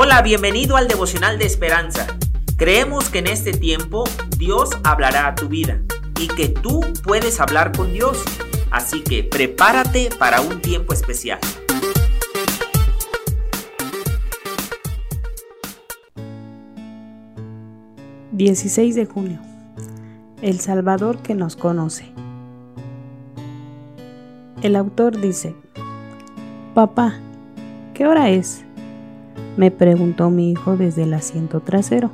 Hola, bienvenido al devocional de esperanza. Creemos que en este tiempo Dios hablará a tu vida y que tú puedes hablar con Dios. Así que prepárate para un tiempo especial. ...16 de junio... El Salvador que nos conoce. El autor dice... Papá, ¿qué hora es? Me preguntó mi hijo desde el asiento trasero.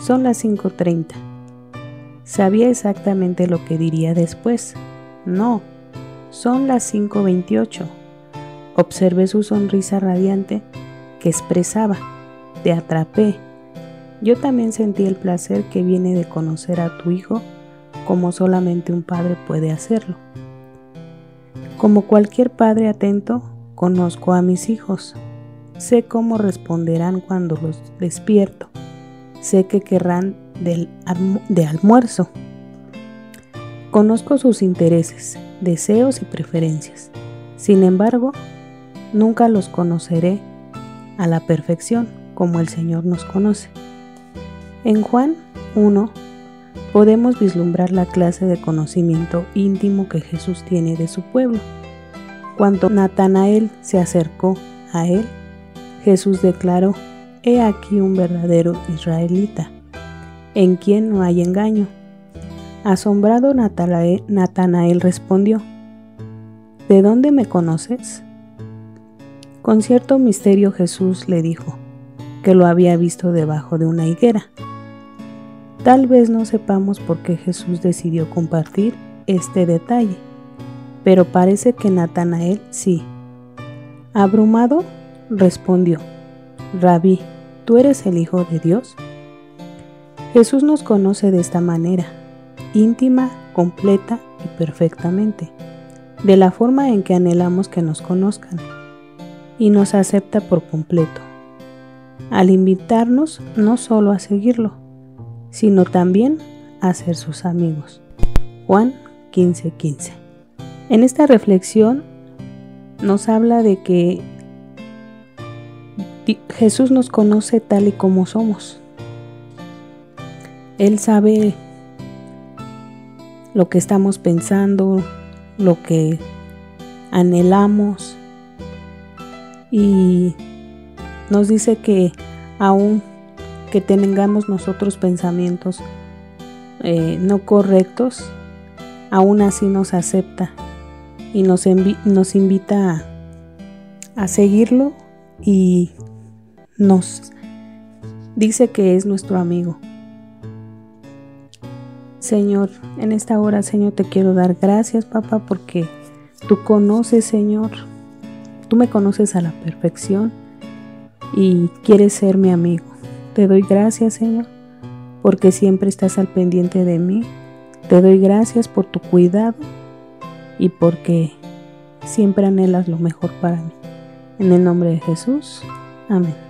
Son las 5.30. Sabía exactamente lo que diría después. No, son las 5.28. Observé su sonrisa radiante que expresaba, te atrapé. Yo también sentí el placer que viene de conocer a tu hijo como solamente un padre puede hacerlo. Como cualquier padre atento, conozco a mis hijos. Sé cómo responderán cuando los despierto. Sé que querrán del de almuerzo. Conozco sus intereses, deseos y preferencias. Sin embargo, nunca los conoceré a la perfección como el Señor nos conoce. En Juan 1 podemos vislumbrar la clase de conocimiento íntimo que Jesús tiene de su pueblo. Cuando Natanael se acercó a él, Jesús declaró, He aquí un verdadero israelita, en quien no hay engaño. Asombrado Natanael respondió, ¿De dónde me conoces? Con cierto misterio Jesús le dijo que lo había visto debajo de una higuera. Tal vez no sepamos por qué Jesús decidió compartir este detalle, pero parece que Natanael sí. Abrumado, respondió, Rabí, ¿tú eres el Hijo de Dios? Jesús nos conoce de esta manera, íntima, completa y perfectamente, de la forma en que anhelamos que nos conozcan, y nos acepta por completo, al invitarnos no solo a seguirlo, sino también a ser sus amigos. Juan 15:15. En esta reflexión nos habla de que Jesús nos conoce tal y como somos. Él sabe lo que estamos pensando, lo que anhelamos y nos dice que aún que tengamos nosotros pensamientos eh, no correctos, aún así nos acepta y nos, invita a, a seguirlo y nos dice que es nuestro amigo. Señor, en esta hora, Señor, te quiero dar gracias, papá, porque tú conoces, Señor, tú me conoces a la perfección y quieres ser mi amigo. Te doy gracias, Señor, porque siempre estás al pendiente de mí. Te doy gracias por tu cuidado y porque siempre anhelas lo mejor para mí. En el nombre de Jesús. Amén.